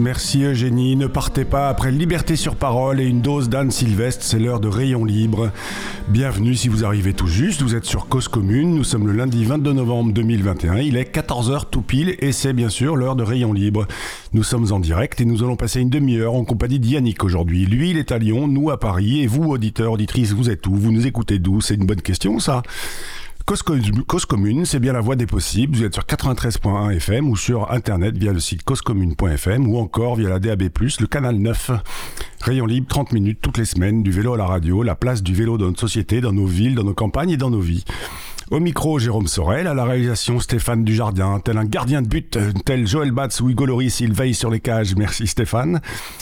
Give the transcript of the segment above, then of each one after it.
Merci Eugénie. Ne partez pas après Liberté sur parole et une dose d'Anne Sylvestre, c'est l'heure de Rayon Libre. Bienvenue si vous arrivez tout juste, vous êtes sur Cause Commune, nous sommes le lundi 22 novembre 2021, il est 14h tout pile et c'est bien sûr l'heure de Rayon Libre. Nous sommes en direct et nous allons passer une demi-heure en compagnie d'Yannick aujourd'hui. Lui, il est à Lyon, nous à Paris. Et vous, auditeurs, auditrices, vous êtes où? Vous nous écoutez d'où? C'est une bonne question ça Cause, commune, c'est bien la voie des possibles. Vous êtes sur 93.1 FM ou sur internet via le site causecommune.fm ou encore via la DAB+, le canal 9. Rayon libre, 30 minutes toutes les semaines, du vélo à la radio, la place du vélo dans notre société, dans nos villes, dans nos campagnes et dans nos vies. Au micro, Jérôme Sorel, à la réalisation, Stéphane Dujardin, tel un gardien de but, tel Joël Batz ou Hugo Loris, il veille sur les cages, merci Stéphane.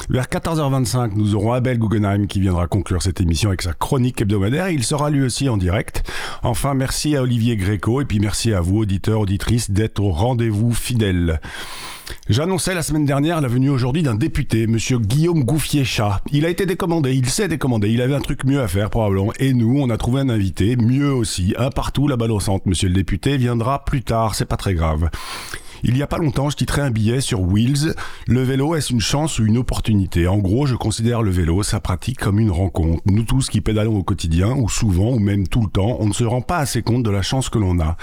Vers 14h25, nous aurons Abel Guggenheim qui viendra conclure cette émission avec sa chronique hebdomadaire, il sera lui aussi en direct. Enfin, merci à Olivier Gréco et puis merci à vous, auditeurs, auditrices, d'être au rendez-vous fidèle. J'annonçais la semaine dernière la venue aujourd'hui d'un député, monsieur Guillaume Gouffier-Chat. Il a été décommandé, il s'est décommandé, il avait un truc mieux à faire probablement. Et nous, on a trouvé un invité, mieux aussi, un partout la balle au centre. Monsieur le député viendra plus tard, c'est pas très grave. Il y a pas longtemps, je titrais un billet sur Wheels. Le vélo, est-ce une chance ou une opportunité? En gros, je considère le vélo, sa pratique comme une rencontre. Nous tous qui pédalons au quotidien, ou souvent, ou même tout le temps, on ne se rend pas assez compte de la chance que l'on a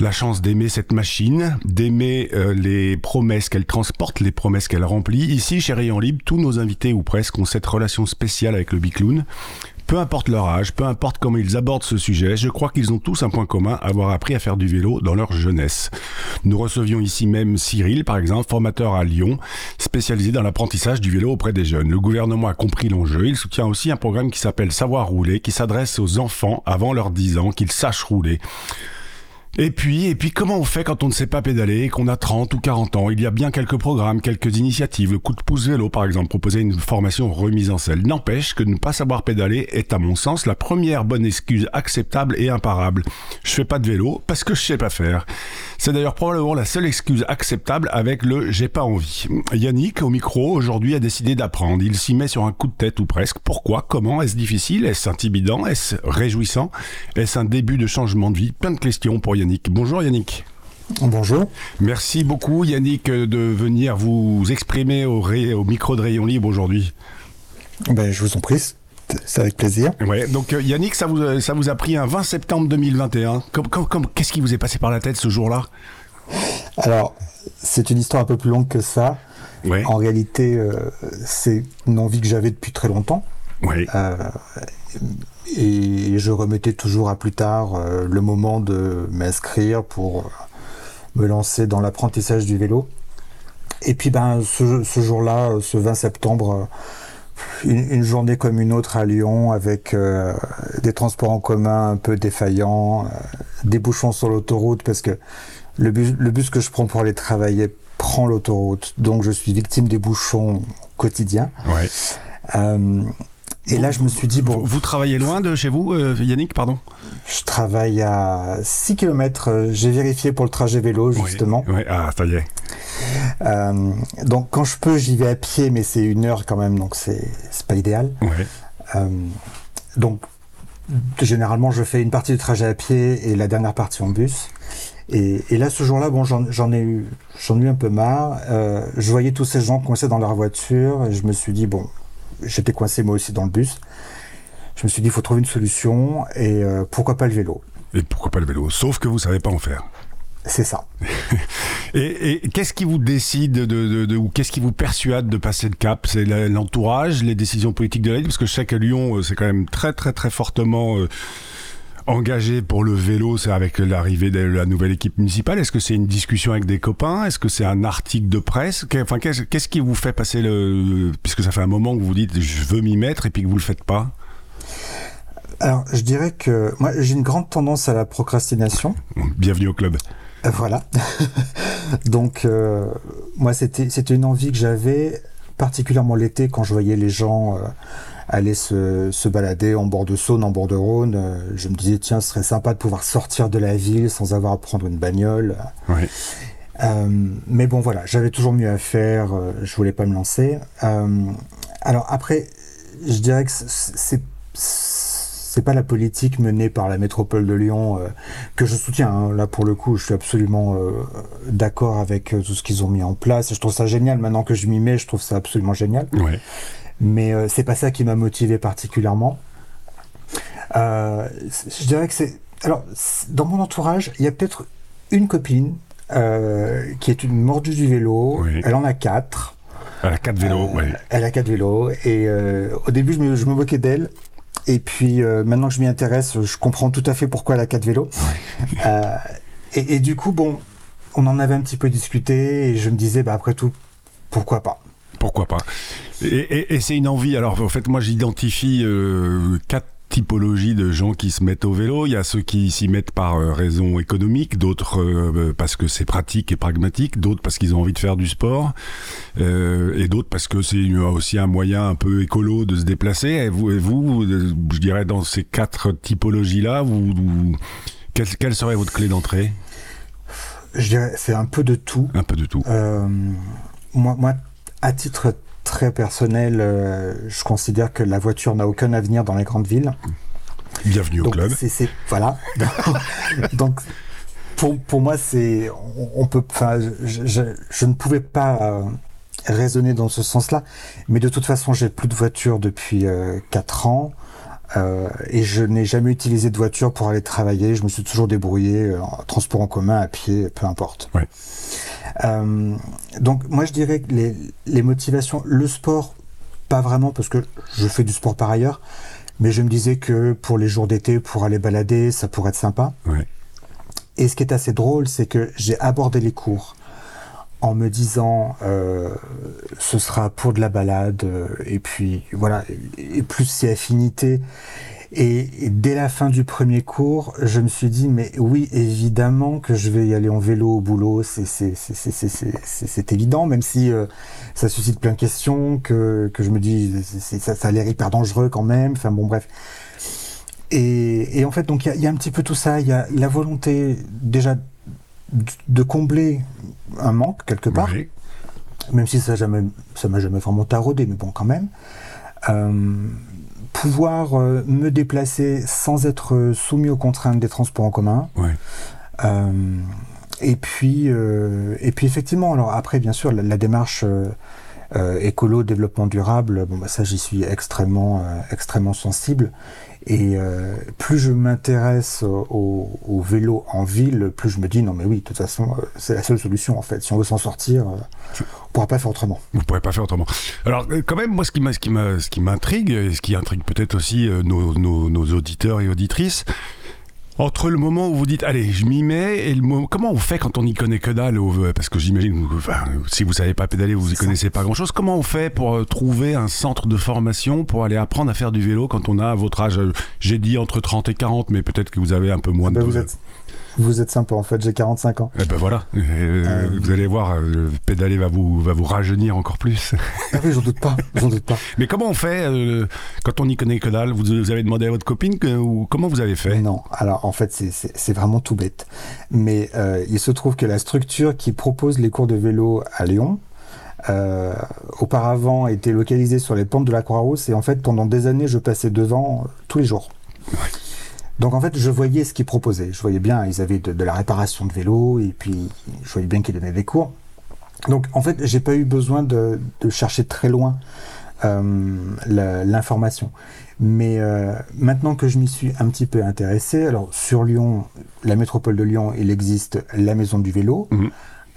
la chance d'aimer cette machine, d'aimer euh, les promesses qu'elle transporte, les promesses qu'elle remplit. Ici, chez Rayon Libre, tous nos invités ou presque ont cette relation spéciale avec le bicloun. Peu importe leur âge, peu importe comment ils abordent ce sujet, je crois qu'ils ont tous un point commun, avoir appris à faire du vélo dans leur jeunesse. Nous recevions ici même Cyril, par exemple, formateur à Lyon, spécialisé dans l'apprentissage du vélo auprès des jeunes. Le gouvernement a compris l'enjeu, il soutient aussi un programme qui s'appelle Savoir rouler, qui s'adresse aux enfants avant leurs 10 ans, qu'ils sachent rouler. Et puis, et puis, comment on fait quand on ne sait pas pédaler et qu'on a 30 ou 40 ans? Il y a bien quelques programmes, quelques initiatives. Le coup de pouce vélo, par exemple, proposer une formation remise en selle. N'empêche que ne pas savoir pédaler est, à mon sens, la première bonne excuse acceptable et imparable. Je fais pas de vélo parce que je sais pas faire. C'est d'ailleurs probablement la seule excuse acceptable avec le j'ai pas envie. Yannick, au micro, aujourd'hui, a décidé d'apprendre. Il s'y met sur un coup de tête ou presque. Pourquoi? Comment? Est-ce difficile? Est-ce intimidant? Est-ce réjouissant? Est-ce un début de changement de vie? Plein de questions pour Yannick. Bonjour Yannick. Bonjour. Merci beaucoup Yannick de venir vous exprimer au, au micro de Rayon Libre aujourd'hui. Ben, je vous en prie, c'est avec plaisir. Ouais, donc euh, Yannick, ça vous, ça vous a pris un 20 septembre 2021. Qu'est-ce qui vous est passé par la tête ce jour-là? Alors, c'est une histoire un peu plus longue que ça. En réalité, euh, c'est une envie que j'avais depuis très longtemps. Euh, et je remettais toujours à plus tard le moment de m'inscrire pour me lancer dans l'apprentissage du vélo. Et puis ben, ce, ce jour-là, ce 20 septembre, une, journée comme une autre à Lyon avec euh, des transports en commun un peu défaillants, euh, des bouchons sur l'autoroute parce que le bus, le bus que je prends pour aller travailler prend l'autoroute, donc je suis victime des bouchons quotidiens. Ouais. Euh, et là, je me suis dit, bon. Vous, travaillez loin de chez vous, Yannick, pardon Je travaille à 6 km. J'ai vérifié pour le trajet vélo, justement. Oui, Ah, ça y est. Euh, donc quand je peux, j'y vais à pied, mais c'est une heure quand même, donc c'est pas idéal. Euh, donc généralement, je fais une partie du trajet à pied et la dernière partie en bus. Et, là, ce jour-là, bon, j'en ai eu, j'en ai eu un peu marre. Euh, je voyais tous ces gens coincés dans leur voiture et je me suis dit bon, j'étais coincé moi aussi dans le bus. Je me suis dit, il faut trouver une solution et pourquoi pas le vélo. Et pourquoi pas le vélo? Sauf que vous savez pas en faire. C'est ça. et, qu'est-ce qui vous décide de, ou qu'est-ce qui vous persuade de passer le cap? C'est l'entourage, les décisions politiques de la ville? Parce que qu'à Lyon, euh, c'est quand même très très très fortement euh, engagé pour le vélo. C'est avec l'arrivée de la nouvelle équipe municipale. Est-ce que c'est une discussion avec des copains? Est-ce que c'est un article de presse? Enfin, qu'est-ce qui vous fait passer le puisque ça fait un moment que vous dites je veux m'y mettre et puis que vous le faites pas? Alors, je dirais que moi, j'ai une grande tendance à la procrastination. Bienvenue au club. Euh, voilà. Donc, euh, moi, c'était une envie que j'avais, particulièrement l'été, quand je voyais les gens euh, aller se, se, balader en bord de Saône, en bord de Rhône. je me disais, tiens, ce serait sympa de pouvoir sortir de la ville sans avoir à prendre une bagnole. Oui. mais bon, voilà, j'avais toujours mieux à faire, je voulais pas me lancer. alors après, je dirais que c'est c'est pas la politique menée par la métropole de Lyon euh, que je soutiens. Hein. Là, pour le coup, je suis absolument euh, d'accord avec tout ce qu'ils ont mis en place. Je trouve ça génial. Maintenant que je m'y mets, je trouve ça absolument génial. Ouais. Mais c'est pas ça qui m'a motivé particulièrement. je dirais que c'est. Alors, dans mon entourage, il y a peut-être une copine qui est une mordue du vélo. Elle en a quatre. Elle a quatre vélos, oui. Elle a quatre vélos. Et au début, je me, je me moquais d'elle. Et puis euh, maintenant que je m'y intéresse, je comprends tout à fait pourquoi elle a quatre vélos. Euh, et, du coup, bon, on en avait un petit peu discuté et je me disais, bah, après tout, pourquoi pas? Pourquoi pas? Et, c'est une envie. Alors en fait, moi j'identifie euh, quatre typologie de gens qui se mettent au vélo. Il y a ceux qui s'y mettent par euh, raison économique, d'autres euh, parce que c'est pratique et pragmatique, d'autres parce qu'ils ont envie de faire du sport, euh, et d'autres parce que c'est aussi un moyen un peu écolo de se déplacer. Et vous, et vous je dirais dans ces quatre typologies-là, vous, quelle, serait votre clé d'entrée? Je dirais c'est un peu de tout. Un peu de tout. moi, moi, à titre très personnel, euh, je considère que la voiture n'a aucun avenir dans les grandes villes. Bienvenue au club. Voilà. Donc, pour, pour moi, c'est, on, peut, enfin, je, je, ne pouvais pas euh, raisonner dans ce sens-là, mais de toute façon, j'ai plus de voiture depuis euh, 4 ans. Euh, et je n'ai jamais utilisé de voiture pour aller travailler. Je me suis toujours débrouillé en transport en commun, à pied, peu importe. Ouais. Euh, donc moi je dirais que les, les, motivations, le sport, pas vraiment parce que je fais du sport par ailleurs, mais je me disais que pour les jours d'été, pour aller balader, ça pourrait être sympa. Et ce qui est assez drôle, c'est que j'ai abordé les cours en me disant euh, ce sera pour de la balade euh, et puis voilà et plus c'est affinité et, dès la fin du premier cours, je me suis dit, mais oui, évidemment que je vais y aller en vélo au boulot, c'est évident, même si euh, ça suscite plein de questions, que, que je me dis, ça, ça a l'air hyper dangereux quand même, enfin bon, bref. Et, et en fait, donc il y, y, a un petit peu tout ça, il y a la volonté déjà de combler un manque quelque part, même si ça ne m'a jamais vraiment taraudé, mais bon, quand même. Euh, pouvoir euh, me déplacer sans être euh, soumis aux contraintes des transports en commun. Euh, et puis, et puis effectivement, alors après, bien sûr, la, démarche écolo, développement durable, bon, bah, ça, j'y suis extrêmement, extrêmement sensible. Et plus je m'intéresse au, vélo en ville, plus je me dis non mais oui, de toute façon, c'est la seule solution en fait. Si on veut s'en sortir, on pourra pas faire autrement. Vous pourrez pas faire autrement. Alors euh, quand même, moi, ce qui ce qui m'intrigue, et ce qui intrigue peut-être aussi euh, nos, nos, auditeurs et auditrices, entre le moment où vous dites allez je m'y mets et le moment comment on fait quand on n'y connaît que dalle parce que j'imagine enfin, si vous savez pas pédaler vous y connaissez pas grand chose comment on fait pour euh, trouver un centre de formation pour aller apprendre à faire du vélo quand on a votre âge j'ai dit entre 30 et 40 mais peut-être que vous avez un peu moins ah de ben, vous êtes sympa en fait, j'ai 45 ans. Eh ben voilà, euh, euh, vous allez voir, euh, le pédaler va vous, va vous rajeunir encore plus. ah oui, j'en doute pas, j'en doute pas. Mais comment on fait quand on n'y connaît que dalle vous, avez demandé à votre copine ou comment vous avez fait? Non, alors en fait c'est vraiment tout bête. Mais il se trouve que la structure qui propose les cours de vélo à Lyon, auparavant était localisée sur les pentes de la Croix-Rousse et en fait pendant des années je passais devant tous les jours. Donc en fait, je voyais ce qu'ils proposaient. Je voyais bien, ils avaient de, la réparation de vélos, et puis je voyais bien qu'ils donnaient des cours. Donc en fait, j'ai pas eu besoin de, chercher très loin euh, l'information. Mais euh, maintenant que je m'y suis un petit peu intéressé, alors sur Lyon, la métropole de Lyon, il existe la maison du vélo. Mhm.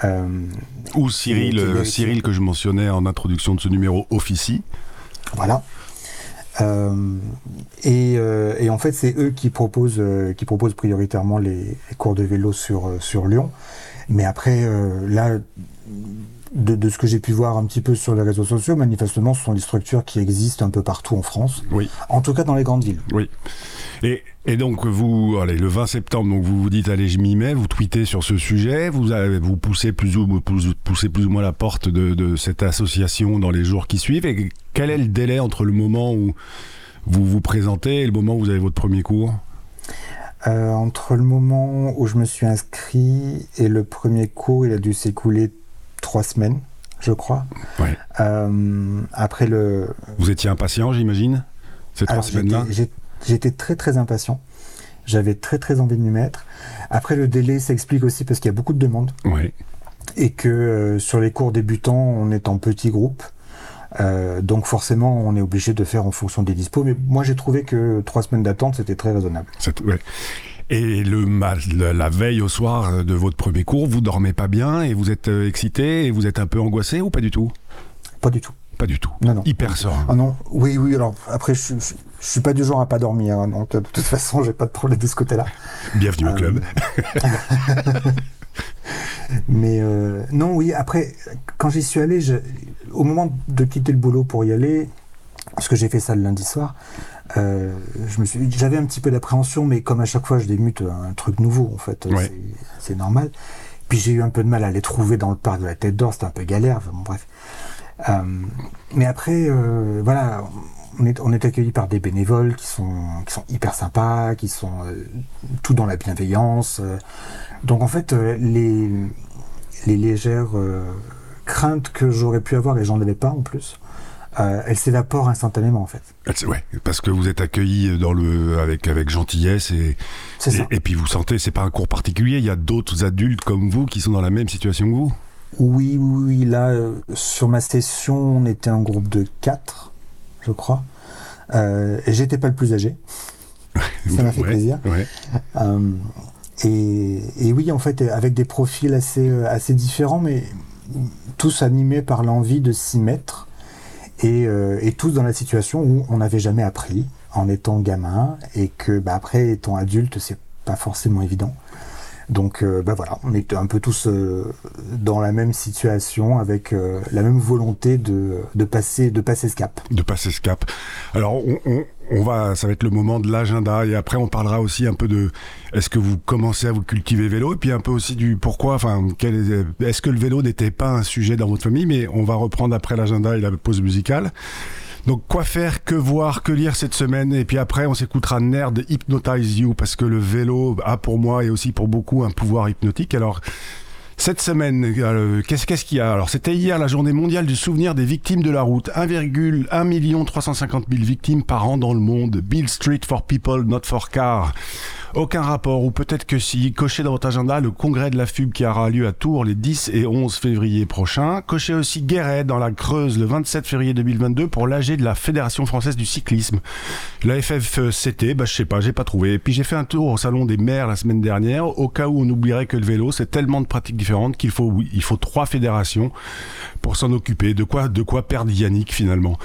Euh, Ou Cyril, Cyril que je mentionnais en introduction de ce numéro officie. Voilà. Euh, euh, et, en fait, c'est eux qui proposent, euh, qui proposent prioritairement les, cours de vélo sur, sur Lyon. Mais après, là, de, ce que j'ai pu voir un petit peu sur les réseaux sociaux, manifestement, ce sont des structures qui existent un peu partout en France. Oui. En tout cas, dans les grandes villes. Oui. Et, et donc, vous, allez, le 20 septembre, donc vous vous dites, allez, je m'y mets, vous tweetez sur ce sujet, vous, avez, vous poussez, plus ou, poussez plus ou moins la porte de, de, cette association dans les jours qui suivent. Et quel est le délai entre le moment où vous vous présentez et le moment où vous avez votre premier cours? Euh, Entre le moment où je me suis inscrit et le premier cours, il a dû s'écouler trois semaines, je crois. Ouais. Euh, après le. Vous étiez impatient, j'imagine, ces trois semaines-là? j'étais très très impatient. J'avais très très envie de m'y mettre. Après, le délai s'explique aussi parce qu'il y a beaucoup de demandes. Et que euh, sur les cours débutants, on est en petits groupes. Euh, donc forcément, on est obligé de faire en fonction des dispos. Mais moi, j'ai trouvé que trois semaines d'attente, c'était très raisonnable. Ouais. Et le, la veille au soir de votre premier cours, vous dormez pas bien et vous êtes euh, excité et vous êtes un peu angoissé ou pas du tout? Pas du tout. Pas du tout. Non, non. Hyper serein. Ah non, oui, oui. Alors après, je, je, suis pas du genre à pas dormir. Hein, donc de toute façon, j'ai pas de problème de ce côté-là. Bienvenue au club. Mais euh, non, oui, après, quand j'y suis allé, je, au moment de quitter le boulot pour y aller, parce que j'ai fait ça le lundi soir, euh, j'avais un petit peu d'appréhension, mais comme à chaque fois je démute un truc nouveau, en fait, c'est normal. Puis j'ai eu un peu de mal à les trouver dans le parc de la Tête d'Or, c'était un peu galère, bon, bref. Euh, mais après, euh, voilà, on est, on est accueilli par des bénévoles qui sont, qui sont hyper sympas, qui sont euh, tout dans la bienveillance. Donc en fait, les, les légères craintes que j'aurais pu avoir, et j'en avais pas en plus, elles s'évaporent instantanément en fait. Ouais, parce que vous êtes accueilli dans le avec avec gentillesse et et, et, puis vous sentez c'est pas un cours particulier, il y a d'autres adultes comme vous qui sont dans la même situation que vous? Oui, oui, oui. Là, sur ma session, on était un groupe de quatre je crois. Euh, et j'étais pas le plus âgé. Ça m'a fait plaisir. Euh, et, oui, en fait, avec des profils assez, euh, assez différents, mais tous animés par l'envie de s'y mettre. Et, tous dans la situation où on n'avait jamais appris en étant gamin et que bah, après étant adulte c'est pas forcément évident donc euh, bah voilà, on est un peu tous euh, dans la même situation avec euh, la même volonté de, de, passer de passer ce cap. De passer ce cap. Alors on, on, on va, ça va être le moment de l'agenda et après on parlera aussi un peu de est-ce que vous commencez à vous cultiver vélo et puis un peu aussi du pourquoi. Enfin, est-ce que le vélo n'était pas un sujet dans votre famille Mais on va reprendre après l'agenda et la pause musicale. Donc quoi faire, que voir, que lire cette semaine? Et puis après on s'écoutera Nerd Hypnotize You parce que le vélo a pour moi et aussi pour beaucoup un pouvoir hypnotique. Alors cette semaine, euh, qu'est-ce qu'il y a? Alors, c'était hier la journée mondiale du souvenir des victimes de la route. 1,1 million 350 000 victimes par an dans le monde. Bill Street for people, not for cars. Aucun rapport, ou peut-être que si. Cochez dans votre agenda le congrès de la FUB qui aura lieu à Tours les 10 et 11 février prochains. Cochez aussi Guéret dans la Creuse le 27 février 2022 pour l'AG de la Fédération française du cyclisme. La FFCT, bah je sais pas, j'ai pas trouvé. Puis j'ai fait un tour au salon des maires la semaine dernière, au cas où on oublierait que le vélo, c'est tellement de pratiques différentes qu'il faut, il faut trois fédérations pour s'en occuper. De quoi, de quoi perdre Yannick finalement?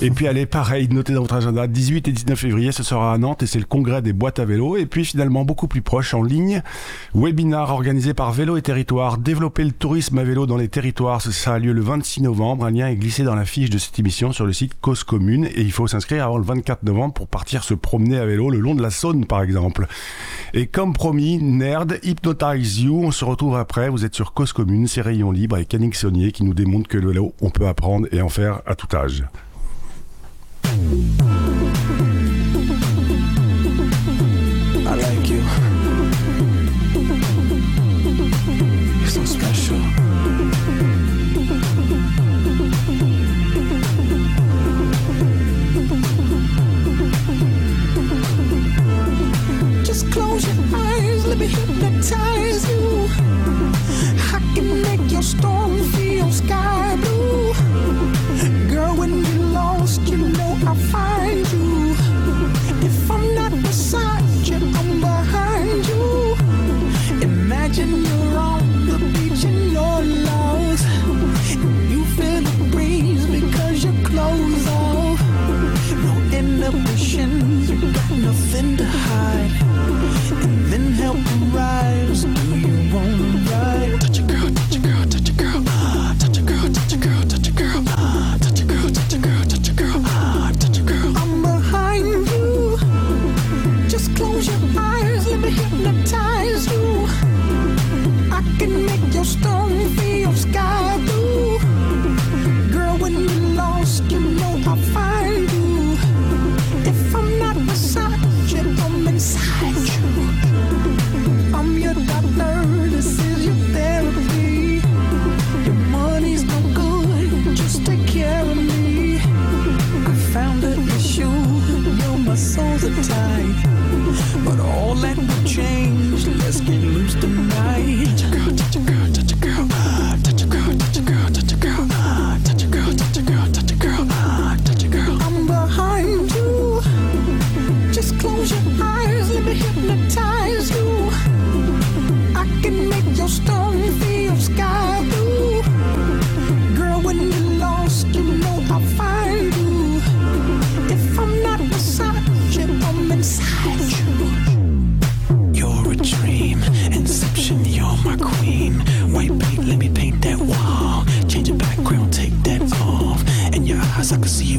Et puis allez, pareil, notez dans votre agenda, 18 et 19 février, ce sera à Nantes et c'est le congrès des boîtes à vélo. Et puis finalement, beaucoup plus proche, en ligne, webinar organisé par Vélo et Territoire, développer le tourisme à vélo dans les territoires. Ça a lieu le 26 novembre. Un lien est glissé dans la fiche de cette émission sur le site Cause Commune et il faut s'inscrire avant le 24 novembre pour partir se promener à vélo le long de la Saône, par exemple. Et comme promis, Nerd, Hypnotize You, on se retrouve après. Vous êtes sur Cause Commune, c'est Rayon Libre avec Yannick Saunier qui nous démontre que le vélo, on peut apprendre et en faire à tout âge. Boom. Night. But all that will change. Let's get loose tonight. Touch a girl, touch a girl, touch a girl. succeed.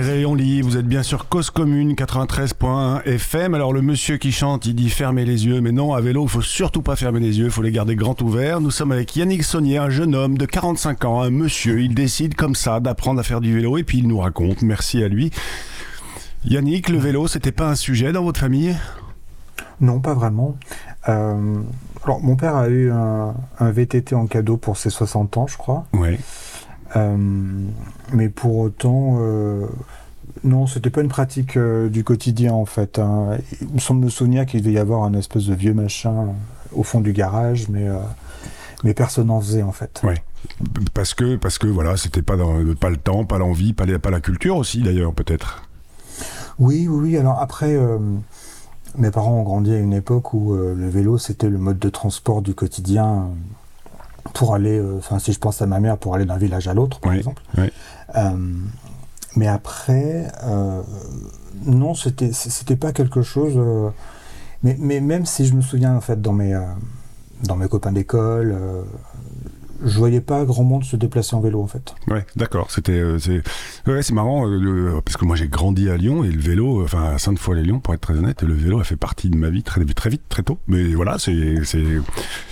Rayon Libre, vous êtes bien sur Cause Commune 93.1 FM. Alors le monsieur qui chante, il dit fermez les yeux, mais non, à vélo, il faut surtout pas fermer les yeux, il faut les garder grands ouverts. Nous sommes avec Yannick Saunier, un jeune homme de 45 ans, un monsieur, il décide comme ça d'apprendre à faire du vélo et puis il nous raconte, merci à lui. Yannick, le vélo, c'était pas un sujet dans votre famille? Non, pas vraiment. Euh, alors, mon père a eu un, un VTT en cadeau pour ses 60 ans, je crois. Ouais. Euh, mais pour autant, euh, non, c'était pas une pratique euh, du quotidien en fait. hein. Il me semble me souvenir qu'il devait y avoir un espèce de vieux machin au fond du garage, mais, mais personne n'en faisait en fait. Ouais. Parce que, parce que voilà, c'était pas, dans- pas le temps, pas l'envie, pas, les- pas la culture aussi d'ailleurs, peut-être. Oui, oui, oui. Alors après, euh, mes parents ont grandi à une époque où euh, le vélo c'était le mode de transport du quotidien pour aller. euh, Enfin, si je pense à ma mère, pour aller d'un village à l'autre, par exemple. Euh, mais après, euh, non, c'était c'était pas quelque chose. mais, mais même si je me souviens en fait dans mes dans mes copains d'école, je voyais pas grand monde se déplacer en vélo en fait. Ouais, d'accord. C'était, euh, c'est, ouais, c'est marrant euh, le- parce que moi j'ai grandi à Lyon et le vélo, euh, enfin à Sainte-Foy-les-Lyons pour être très honnête, le vélo a fait partie de ma vie très, très vite, très tôt. Mais voilà, c'est, c'est,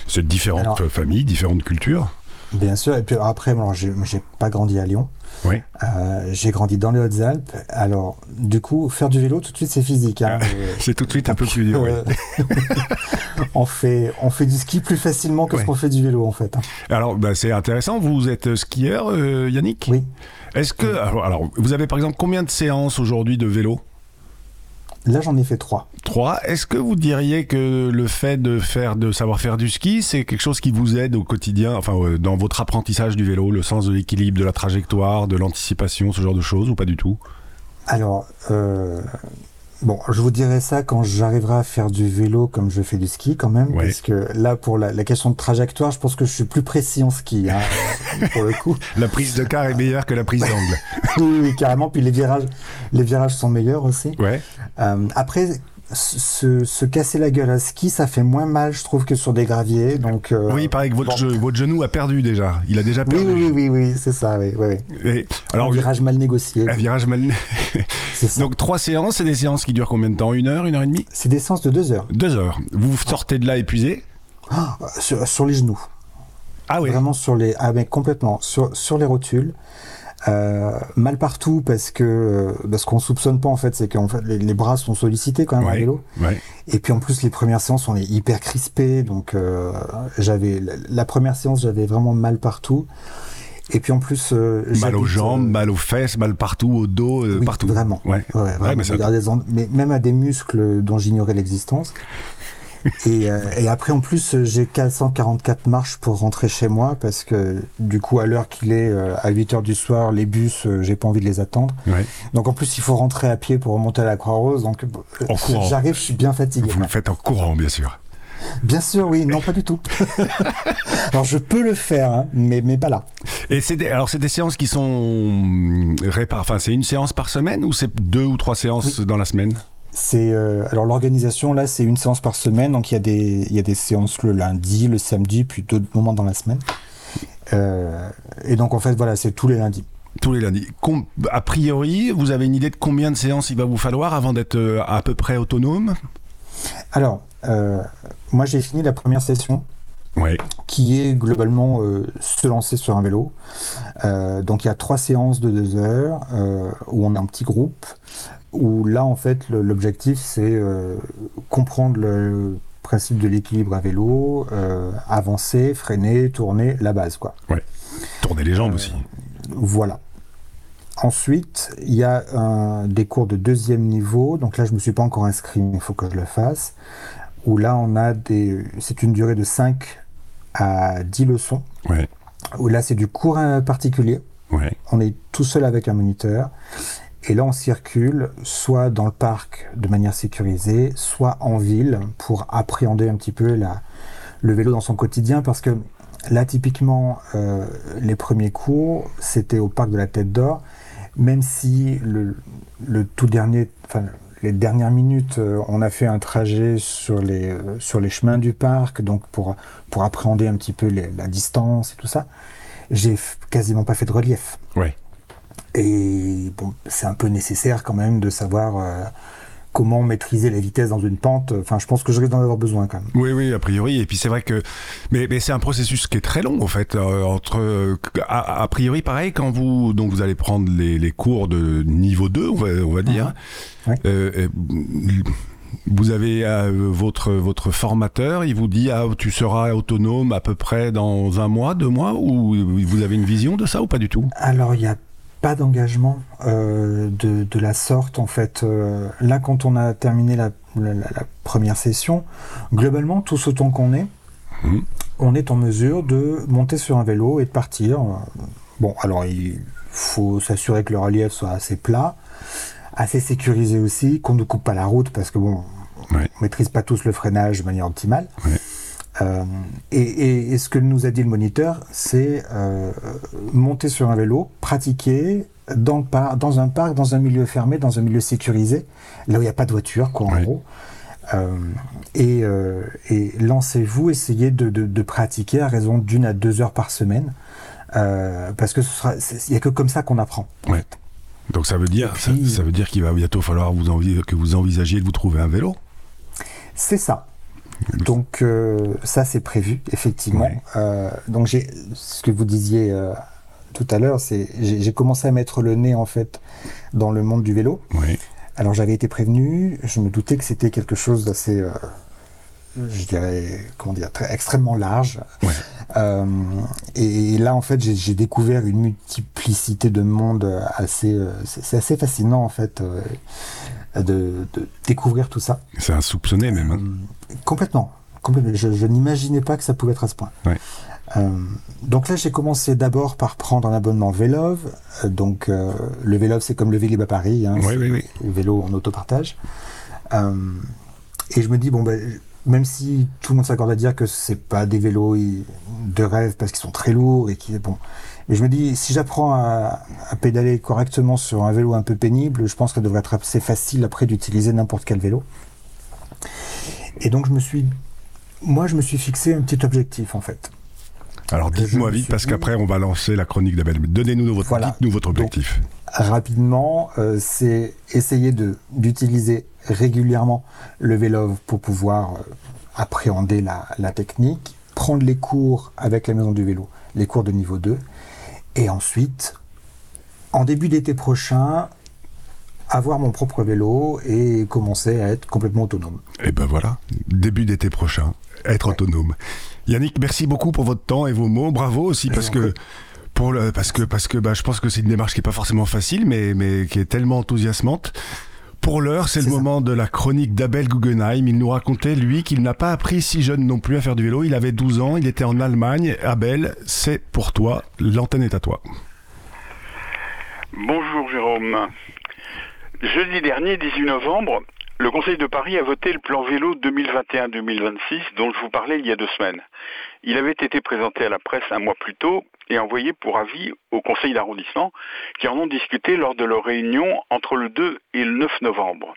c'est différentes Alors- familles, différentes cultures. Bien sûr. Et puis après, bon, j'ai j'ai pas grandi à Lyon. Oui. Euh, j'ai grandi dans les Hautes-Alpes. Alors, du coup, faire du vélo, tout de suite, c'est physique. hein. Euh, C'est tout de suite un peu plus dur. euh, on, fait, on fait du ski plus facilement que Ouais. ce qu'on fait du vélo, en fait. hein. Alors, bah, c'est intéressant. Vous êtes skieur, euh, Yannick? Oui. Est-ce que, alors, alors, vous avez par exemple combien de séances aujourd'hui de vélo? Là, j'en ai fait trois. Trois. Est-ce que vous diriez que le fait de faire, de savoir faire du ski, c'est quelque chose qui vous aide au quotidien, enfin, euh, dans votre apprentissage du vélo, le sens de l'équilibre, de la trajectoire, de l'anticipation, ce genre de choses, ou pas du tout? Alors, euh, bon, je vous dirai ça quand j'arriverai à faire du vélo comme je fais du ski quand même, Ouais. parce que là, pour la, la question de trajectoire, je pense que je suis plus précis en ski, hein, pour le coup. La prise de car est meilleure que la prise d'angle. Oui, oui, carrément. Puis les virages, les virages sont meilleurs aussi. Ouais. Euh, après, se, se casser la gueule à ski, ça fait moins mal, je trouve, que sur des graviers. Donc, euh, Oui, il paraît que votre, bon. votre genou a perdu déjà. Il a déjà perdu. oui, oui, oui, oui, c'est ça, oui, oui. Et, alors, un virage mal négocié. un virage mal. Ça. Donc trois séances, c'est des séances qui durent combien de temps? Une heure, une heure et demie? C'est des séances de deux heures. Deux heures. Vous sortez de là épuisé? Ah, sur, sur les genoux. Ah oui. Vraiment sur les. Ah, mais complètement. Sur, sur les rotules. Euh, mal partout parce que euh, parce qu'on soupçonne pas en fait, c'est qu'en fait les, les bras sont sollicités quand même Ouais. vélo. Ouais. Et puis en plus les premières séances on est hyper crispé, donc euh, j'avais la, la première séance j'avais vraiment mal partout. Et puis en plus euh, Mal aux j'habite, jambes, euh, mal aux fesses, mal partout, au dos, euh, oui, partout. Vraiment. Ouais. Vraiment. mais ça- des mais même à des muscles dont j'ignorais l'existence. Et, euh, et après, en plus, j'ai 444 marches pour rentrer chez moi parce que, du coup, à l'heure qu'il est, euh, à 8 heures du soir, les bus, euh, j'ai pas envie de les attendre. Ouais. Donc, en plus, il faut rentrer à pied pour remonter à la Croix-Rose. Donc, j'arrive, je suis bien fatigué. Vous le faites en courant, bien sûr. Bien sûr, oui, non, pas du tout. Alors, je peux le faire, hein, mais, mais pas là. Et c'est des, alors c'est des séances qui sont répar- Enfin, c'est une séance par semaine ou c'est deux ou trois séances dans la semaine? C'est euh, alors l'organisation là, c'est une séance par semaine, donc il y a des il y a des séances le lundi, le samedi, puis d'autres moments dans la semaine. Euh, et donc en fait voilà, c'est tous les lundis. Tous les lundis. Com- a priori, vous avez une idée de combien de séances il va vous falloir avant d'être euh, à peu près autonome? Alors euh, moi j'ai fini la première session Ouais. qui est globalement se lancer sur un vélo. Donc il y a trois séances de deux heures où on est en petit groupe. Où là en fait l'objectif c'est euh, comprendre le principe de l'équilibre à vélo, euh, avancer, freiner, tourner, la base quoi. Tourner les jambes aussi. Voilà. Ensuite, il y a un- des cours de deuxième niveau. Donc là, je me suis pas encore inscrit, mais il faut que je le fasse. Où là, on a des. C'est une durée de 5 à 10 leçons. Ouais. Où là, c'est du cours euh, particulier. Ouais. On est tout seul avec un moniteur. Et là, on circule soit dans le parc de manière sécurisée, soit en ville pour appréhender un petit peu la, le vélo dans son quotidien. Parce que là, typiquement, euh, les premiers cours, c'était au parc de la Tête d'Or. Même si le, tout dernier, enfin, les dernières minutes, euh, on a fait un trajet sur les, euh, sur les chemins du parc, donc pour, pour appréhender un petit peu la distance et tout ça. J'ai quasiment pas fait de relief. Ouais. Et bon, c'est un peu nécessaire quand même de savoir euh, comment maîtriser la vitesse dans une pente. Enfin, je pense que je risque d'en avoir besoin quand même. Oui, oui, a priori. Et puis c'est vrai que, mais, mais c'est un processus qui est très long en fait. euh, entre, euh, a, a priori, pareil, quand vous donc vous allez prendre les, les cours de niveau 2, on va, on va dire. Ouais. euh, vous avez votre votre formateur, il vous dit ah tu seras autonome à peu près dans un mois, deux mois, ou vous avez une vision de ça ou pas du tout? Alors, il n'y a pas d'engagement euh, de, de la sorte en fait. Euh, là, quand on a terminé la, la- la- la première session, globalement, tous autant qu'on est, Mhm. on est en mesure de monter sur un vélo et de partir. Bon, alors il faut s'assurer que le relief soit assez plat, assez sécurisé aussi, qu'on ne coupe pas la route parce que bon, on maîtrise pas tous le freinage de manière optimale. Euh, et, et- et ce que nous a dit le moniteur, c'est euh, monter sur un vélo, pratiquer dans, le par- dans un parc, dans un milieu fermé, dans un milieu sécurisé, là où il n'y a pas de voiture, quoi, en gros. Euh, et, euh, et lancez-vous, essayez de, de- de pratiquer à raison d'une à deux heures par semaine, parce que il n'y a que comme ça qu'on apprend. Ouais. Donc ça veut dire, ça, veut dire qu'il va bientôt falloir vous envi- que vous envisagiez de vous trouver un vélo? C'est ça. Donc euh, ça c'est prévu effectivement. Ouais. Euh, donc j'ai ce que vous disiez euh, tout à l'heure, c'est j'ai commencé à mettre le nez en fait dans le monde du vélo. Oui. Alors j'avais été prévenu, je me doutais que c'était quelque chose d'assez, euh, je dirais, comment dire, très, extrêmement large. Euh, et, là en fait j'ai découvert une multiplicité de mondes assez, euh, c'est assez fascinant en fait de, de découvrir tout ça. C'est insoupçonné même. hein. Complètement. complètement. Je, je n'imaginais pas que ça pouvait être à ce point. Ouais. Euh, donc là, j'ai commencé d'abord par prendre un abonnement Vélove. Euh, donc euh, le Vélove, c'est comme le Vélib à Paris. Hein, Oui, oui, oui. le vélo en autopartage. Euh, et je me dis, bon, ben, même si tout le monde s'accorde à dire que c'est pas des vélos de rêve parce qu'ils sont très lourds et qui bon. Mais je me dis, si j'apprends à, à pédaler correctement sur un vélo un peu pénible, je pense que ça devrait être assez facile après d'utiliser n'importe quel vélo. Et donc je me suis, moi je me suis fixé un petit objectif en fait. Alors dites-moi vite parce dit- qu'après on va lancer la chronique d'Abel. Donnez-nous votre, Voilà. dites-nous votre objectif. Rapidement, euh, c'est essayer de d'utiliser régulièrement le vélo pour pouvoir euh, appréhender la, la technique, prendre les cours avec la maison du vélo, les cours de niveau 2, et ensuite en début d'été prochain, avoir mon propre vélo et commencer à être complètement autonome. Et ben voilà, début d'été prochain, être autonome. Yannick, merci beaucoup pour votre temps et vos mots. Bravo aussi parce que pour le, parce que parce que bah, je pense que c'est une démarche qui est pas forcément facile, mais mais qui est tellement enthousiasmante. Pour l'heure, c'est le ça. moment de la chronique d'Abel Guggenheim. Il nous racontait, lui, qu'il n'a pas appris si jeune non plus à faire du vélo. Il avait 12 ans, il était en Allemagne. Abel, c'est pour toi. L'antenne est à toi. Bonjour Jérôme. Jeudi dernier, 18 novembre, le Conseil de Paris a voté le plan vélo 2021-2026 dont je vous parlais il y a deux semaines. Il avait été présenté à la presse un mois plus tôt et envoyé pour avis au Conseil d'arrondissement qui en ont discuté lors de leur réunion entre le 2 et le 9 novembre.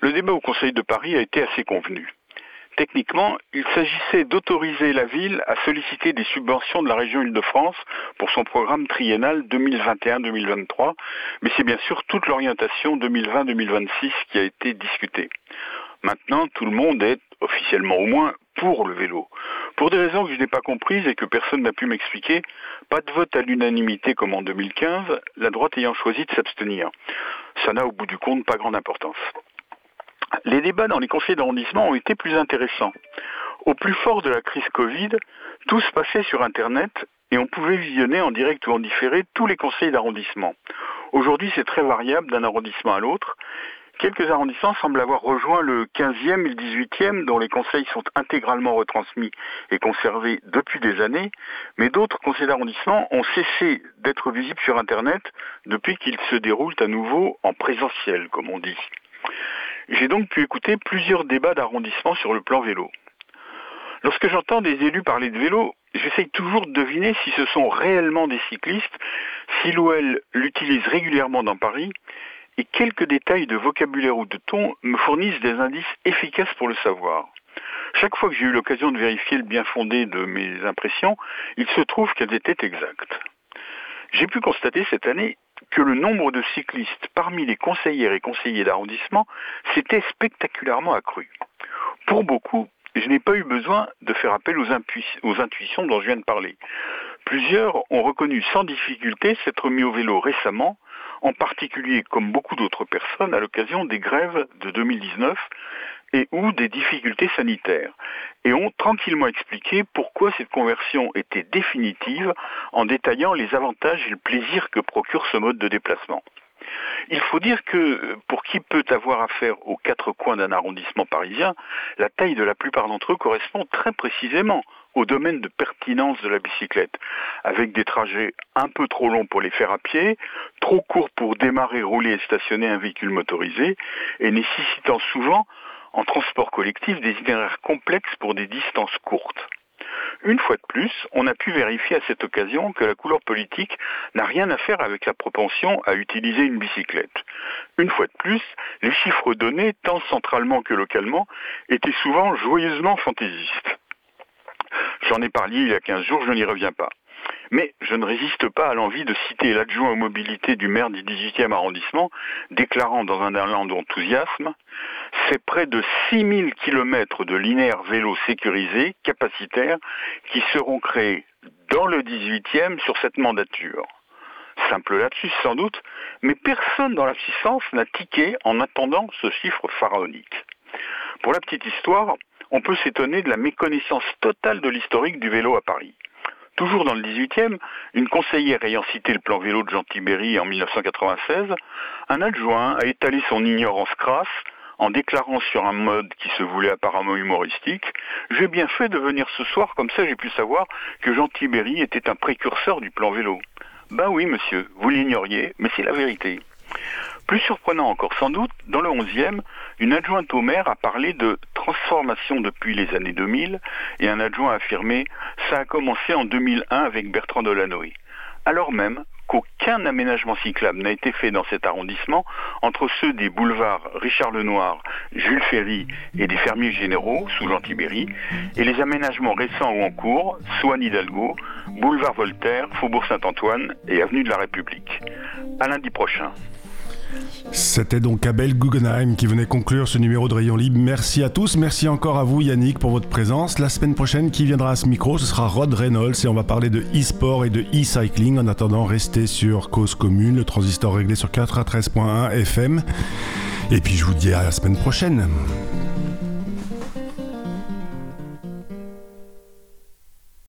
Le débat au Conseil de Paris a été assez convenu. Techniquement, il s'agissait d'autoriser la ville à solliciter des subventions de la région Île-de-France pour son programme triennal 2021-2023, mais c'est bien sûr toute l'orientation 2020-2026 qui a été discutée. Maintenant, tout le monde est, officiellement au moins, pour le vélo. Pour des raisons que je n'ai pas comprises et que personne n'a pu m'expliquer, pas de vote à l'unanimité comme en 2015, la droite ayant choisi de s'abstenir. Ça n'a au bout du compte pas grande importance. Les débats dans les conseils d'arrondissement ont été plus intéressants. Au plus fort de la crise Covid, tout se passait sur Internet et on pouvait visionner en direct ou en différé tous les conseils d'arrondissement. Aujourd'hui, c'est très variable d'un arrondissement à l'autre. Quelques arrondissements semblent avoir rejoint le 15e et le 18e, dont les conseils sont intégralement retransmis et conservés depuis des années, mais d'autres conseils d'arrondissement ont cessé d'être visibles sur Internet depuis qu'ils se déroulent à nouveau en présentiel, comme on dit. J'ai donc pu écouter plusieurs débats d'arrondissement sur le plan vélo. Lorsque j'entends des élus parler de vélo, j'essaye toujours de deviner si ce sont réellement des cyclistes, s'ils ou elles l'utilisent régulièrement dans Paris, et quelques détails de vocabulaire ou de ton me fournissent des indices efficaces pour le savoir. Chaque fois que j'ai eu l'occasion de vérifier le bien fondé de mes impressions, il se trouve qu'elles étaient exactes. J'ai pu constater cette année que le nombre de cyclistes parmi les conseillères et conseillers d'arrondissement s'était spectaculairement accru. Pour beaucoup, je n'ai pas eu besoin de faire appel aux, intuitions dont je viens de parler. Plusieurs ont reconnu sans difficulté s'être mis au vélo récemment, en particulier comme beaucoup d'autres personnes à l'occasion des grèves de 2019 et ou des difficultés sanitaires, et ont tranquillement expliqué pourquoi cette conversion était définitive en détaillant les avantages et le plaisir que procure ce mode de déplacement. Il faut dire que pour qui peut avoir affaire aux quatre coins d'un arrondissement parisien, la taille de la plupart d'entre eux correspond très précisément au domaine de pertinence de la bicyclette, avec des trajets un peu trop longs pour les faire à pied, trop courts pour démarrer, rouler et stationner un véhicule motorisé, et nécessitant souvent en transport collectif des itinéraires complexes pour des distances courtes. Une fois de plus, on a pu vérifier à cette occasion que la couleur politique n'a rien à faire avec la propension à utiliser une bicyclette. Une fois de plus, les chiffres donnés, tant centralement que localement, étaient souvent joyeusement fantaisistes. J'en ai parlé il y a 15 jours, je n'y reviens pas. Mais je ne résiste pas à l'envie de citer l'adjoint aux mobilités du maire du 18e arrondissement, déclarant dans un élan d'enthousiasme C'est près de 6000 km de linéaires vélos sécurisés, capacitaires, qui seront créés dans le 18e sur cette mandature. Simple lapsus sans doute, mais personne dans l'assistance n'a tiqué en attendant ce chiffre pharaonique. Pour la petite histoire, on peut s'étonner de la méconnaissance totale de l'historique du vélo à Paris. Toujours dans le 18e, une conseillère ayant cité le plan vélo de Jean Tibéry en 1996, un adjoint a étalé son ignorance crasse en déclarant sur un mode qui se voulait apparemment humoristique J'ai bien fait de venir ce soir, comme ça j'ai pu savoir que Jean Tibéry était un précurseur du plan vélo. Ben oui, monsieur, vous l'ignoriez, mais c'est la vérité. Plus surprenant encore sans doute, dans le 11e, une adjointe au maire a parlé de transformation depuis les années 2000 et un adjoint a affirmé ça a commencé en 2001 avec Bertrand Delanoë. Alors même qu'aucun aménagement cyclable n'a été fait dans cet arrondissement entre ceux des boulevards Richard Lenoir, Jules Ferry et des fermiers généraux sous Jean Tibéry et les aménagements récents ou en cours, Swan Hidalgo, boulevard Voltaire, Faubourg Saint-Antoine et avenue de la République. À lundi prochain. C'était donc Abel Guggenheim qui venait conclure ce numéro de Rayon Libre. Merci à tous, merci encore à vous Yannick pour votre présence. La semaine prochaine, qui viendra à ce micro, ce sera Rod Reynolds et on va parler de e-sport et de e-cycling. En attendant, restez sur Cause Commune, le transistor réglé sur 4 à 13.1 FM. Et puis je vous dis à la semaine prochaine.